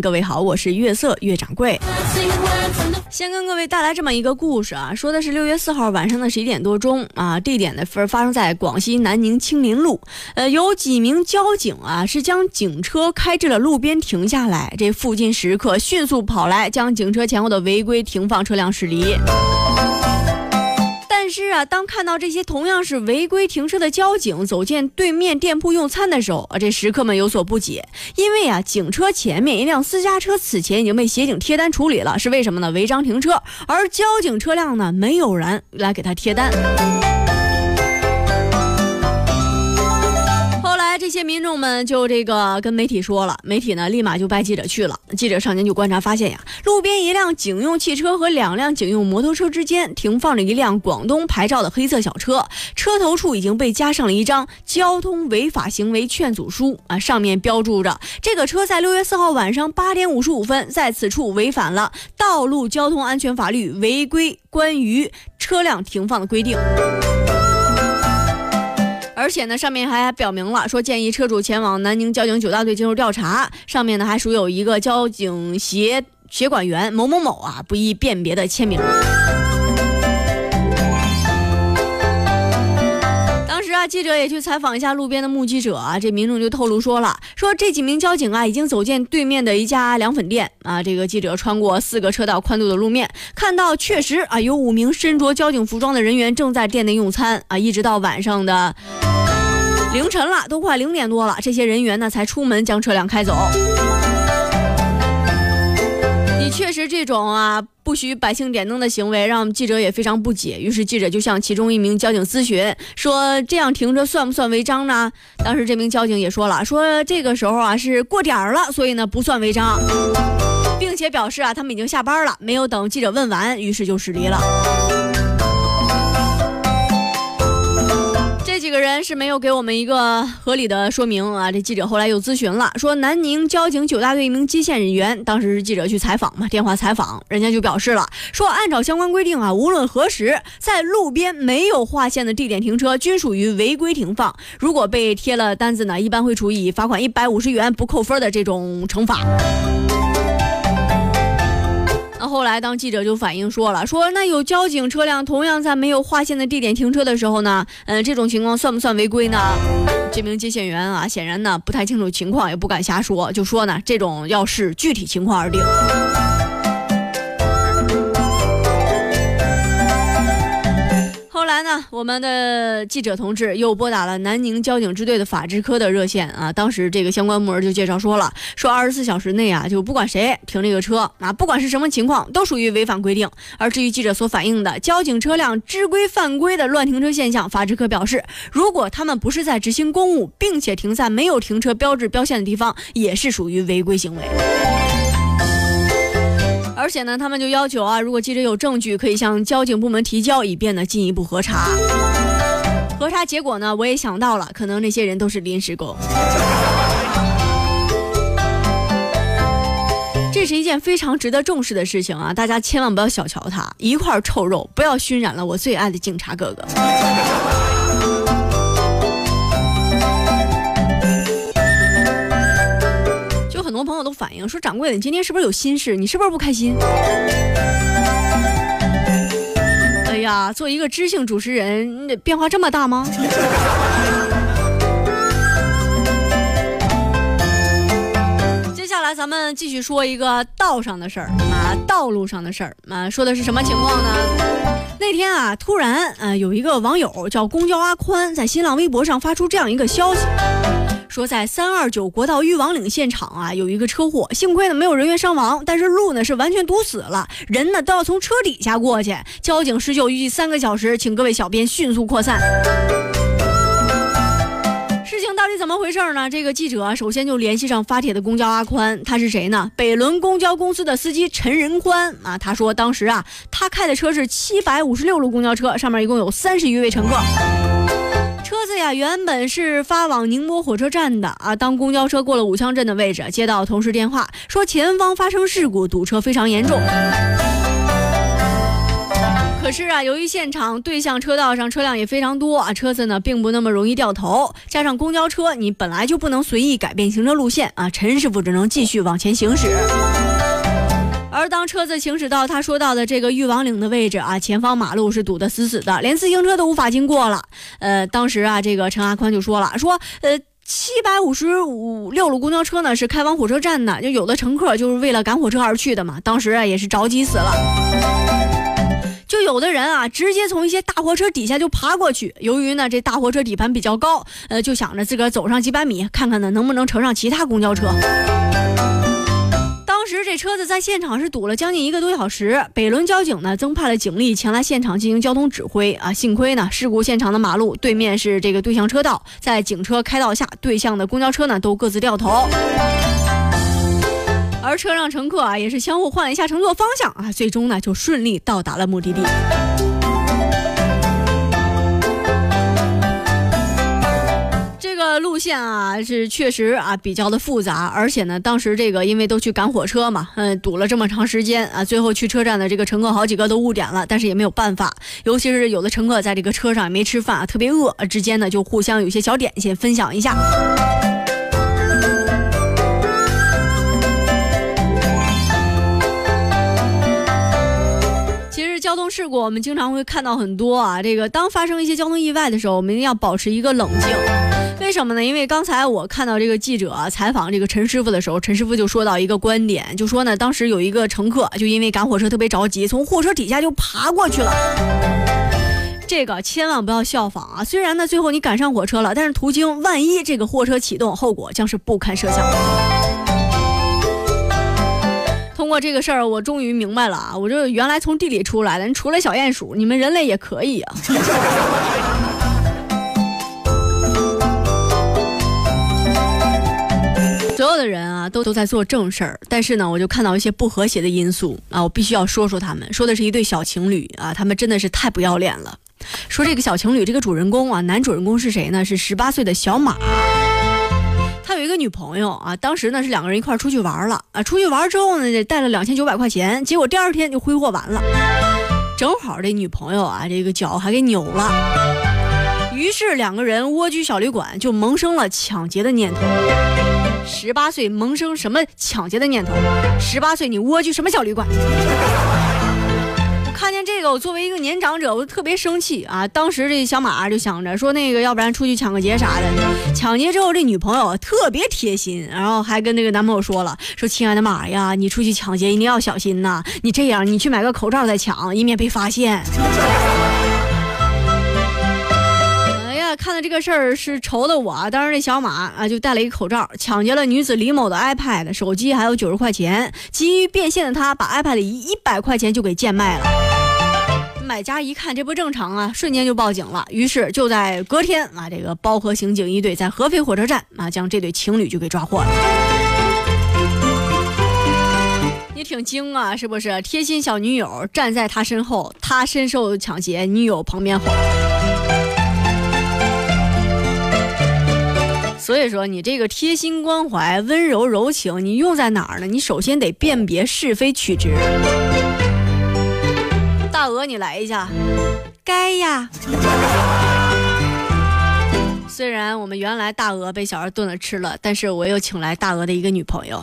各位好，我是月色月掌柜。先跟各位带来这么一个故事啊，说的是六月四号晚上的十一点多钟啊，地点呢发发生在广西南宁青林路。呃，有几名交警啊是将警车开至了路边停下来，这附近食客迅速跑来将警车前后的违规停放车辆驶离。是啊，当看到这些同样是违规停车的交警走进对面店铺用餐的时候啊，这食客们有所不解，因为啊，警车前面一辆私家车此前已经被协警贴单处理了，是为什么呢？违章停车，而交警车辆呢，没有人来给他贴单。一些民众们就这个跟媒体说了，媒体呢立马就派记者去了。记者上前就观察发现呀，路边一辆警用汽车和两辆警用摩托车之间停放着一辆广东牌照的黑色小车，车头处已经被加上了一张交通违法行为劝阻书啊，上面标注着这个车在六月四号晚上八点五十五分在此处违反了道路交通安全法律违规关于车辆停放的规定。而且呢，上面还表明了说建议车主前往南宁交警九大队接受调查。上面呢还署有一个交警协协管员某某某啊，不易辨别的签名。当时啊，记者也去采访一下路边的目击者啊，这民众就透露说了，说这几名交警啊已经走进对面的一家凉粉店啊。这个记者穿过四个车道宽度的路面，看到确实啊有五名身着交警服装的人员正在店内用餐啊，一直到晚上的。凌晨了，都快零点多了，这些人员呢才出门将车辆开走。你确实这种啊不许百姓点灯的行为，让记者也非常不解。于是记者就向其中一名交警咨询，说这样停车算不算违章呢？当时这名交警也说了，说这个时候啊是过点儿了，所以呢不算违章，并且表示啊他们已经下班了，没有等记者问完，于是就驶离了。人是没有给我们一个合理的说明啊！这记者后来又咨询了，说南宁交警九大队一名接线人员，当时是记者去采访嘛，电话采访，人家就表示了，说按照相关规定啊，无论何时在路边没有划线的地点停车，均属于违规停放。如果被贴了单子呢，一般会处以罚款一百五十元不扣分的这种惩罚。那后来，当记者就反映说了，说那有交警车辆同样在没有划线的地点停车的时候呢，嗯，这种情况算不算违规呢？这名接线员啊，显然呢不太清楚情况，也不敢瞎说，就说呢，这种要视具体情况而定。呢，我们的记者同志又拨打了南宁交警支队的法制科的热线啊。当时这个相关部门就介绍说了，说二十四小时内啊，就不管谁停这个车啊，不管是什么情况，都属于违反规定。而至于记者所反映的交警车辆知规犯规的乱停车现象，法制科表示，如果他们不是在执行公务，并且停在没有停车标志标线的地方，也是属于违规行为。而且呢，他们就要求啊，如果记者有证据，可以向交警部门提交，以便呢进一步核查。核查结果呢，我也想到了，可能那些人都是临时工。这是一件非常值得重视的事情啊，大家千万不要小瞧他，一块臭肉不要熏染了我最爱的警察哥哥。反映说：“掌柜的，你今天是不是有心事？你是不是不开心？”哎呀，做一个知性主持人，变化这么大吗？接下来咱们继续说一个道上的事儿啊，道路上的事儿啊，说的是什么情况呢？那天啊，突然啊，有一个网友叫公交阿宽，在新浪微博上发出这样一个消息。说在三二九国道裕王岭现场啊，有一个车祸，幸亏呢没有人员伤亡，但是路呢是完全堵死了，人呢都要从车底下过去。交警施救预计三个小时，请各位小编迅速扩散。事情到底怎么回事呢？这个记者首先就联系上发帖的公交阿宽，他是谁呢？北仑公交公司的司机陈仁宽啊。他说当时啊，他开的车是七百五十六路公交车，上面一共有三十余位乘客。车子呀，原本是发往宁波火车站的啊。当公交车过了武昌镇的位置，接到同事电话，说前方发生事故，堵车非常严重。可是啊，由于现场对向车道上车辆也非常多啊，车子呢并不那么容易掉头，加上公交车你本来就不能随意改变行车路线啊，陈师傅只能继续往前行驶。而当车子行驶到他说到的这个玉王岭的位置啊，前方马路是堵得死死的，连自行车都无法经过了。呃，当时啊，这个陈阿宽就说了，说呃。七百五十五六路公交车呢，是开往火车站的，就有的乘客就是为了赶火车而去的嘛。当时啊，也是着急死了。就有的人啊，直接从一些大货车底下就爬过去。由于呢，这大货车底盘比较高，呃，就想着自个儿走上几百米，看看呢能不能乘上其他公交车。当时这车子在现场是堵了将近一个多小时，北仑交警呢增派了警力前来现场进行交通指挥啊。幸亏呢，事故现场的马路对面是这个对向车道，在警车开道下，对向的公交车呢都各自掉头，而车上乘客啊也是相互换了一下乘坐方向啊，最终呢就顺利到达了目的地。路线啊是确实啊比较的复杂，而且呢，当时这个因为都去赶火车嘛，嗯，堵了这么长时间啊，最后去车站的这个乘客好几个都误点了，但是也没有办法，尤其是有的乘客在这个车上也没吃饭，特别饿，之间呢就互相有些小点心分享一下。其实交通事故我们经常会看到很多啊，这个当发生一些交通意外的时候，我们一定要保持一个冷静。为什么呢？因为刚才我看到这个记者采访这个陈师傅的时候，陈师傅就说到一个观点，就说呢，当时有一个乘客就因为赶火车特别着急，从货车底下就爬过去了。这个千万不要效仿啊！虽然呢，最后你赶上火车了，但是途经万一这个货车启动，后果将是不堪设想。通过这个事儿，我终于明白了啊！我这原来从地里出来的，除了小鼹鼠，你们人类也可以啊。所有的人啊，都都在做正事儿，但是呢，我就看到一些不和谐的因素啊，我必须要说说他们。说的是一对小情侣啊，他们真的是太不要脸了。说这个小情侣，这个主人公啊，男主人公是谁呢？是十八岁的小马。他有一个女朋友啊，当时呢是两个人一块出去玩了啊，出去玩之后呢，带了两千九百块钱，结果第二天就挥霍完了，正好这女朋友啊，这个脚还给扭了，于是两个人蜗居小旅馆，就萌生了抢劫的念头。十八岁萌生什么抢劫的念头？十八岁你蜗居什么小旅馆？我看见这个，我作为一个年长者，我特别生气啊！当时这小马就想着说，那个要不然出去抢个劫啥的。抢劫之后，这女朋友特别贴心，然后还跟那个男朋友说了，说亲爱的马呀，你出去抢劫一定要小心呐！你这样，你去买个口罩再抢，以免被发现。看到这个事儿是愁的我，当时那小马啊就戴了一个口罩，抢劫了女子李某的 iPad、手机，还有九十块钱。急于变现的他，把 iPad 一一百块钱就给贱卖了。买家一看这不正常啊，瞬间就报警了。于是就在隔天啊，这个包河刑警一队在合肥火车站啊将这对情侣就给抓获了。你挺精啊，是不是？贴心小女友站在他身后，他深受抢劫，女友旁边哄。所以说，你这个贴心关怀、温柔柔情，你用在哪儿呢？你首先得辨别是非曲直。大鹅，你来一下，该呀。虽然我们原来大鹅被小二炖了吃了，但是我又请来大鹅的一个女朋友。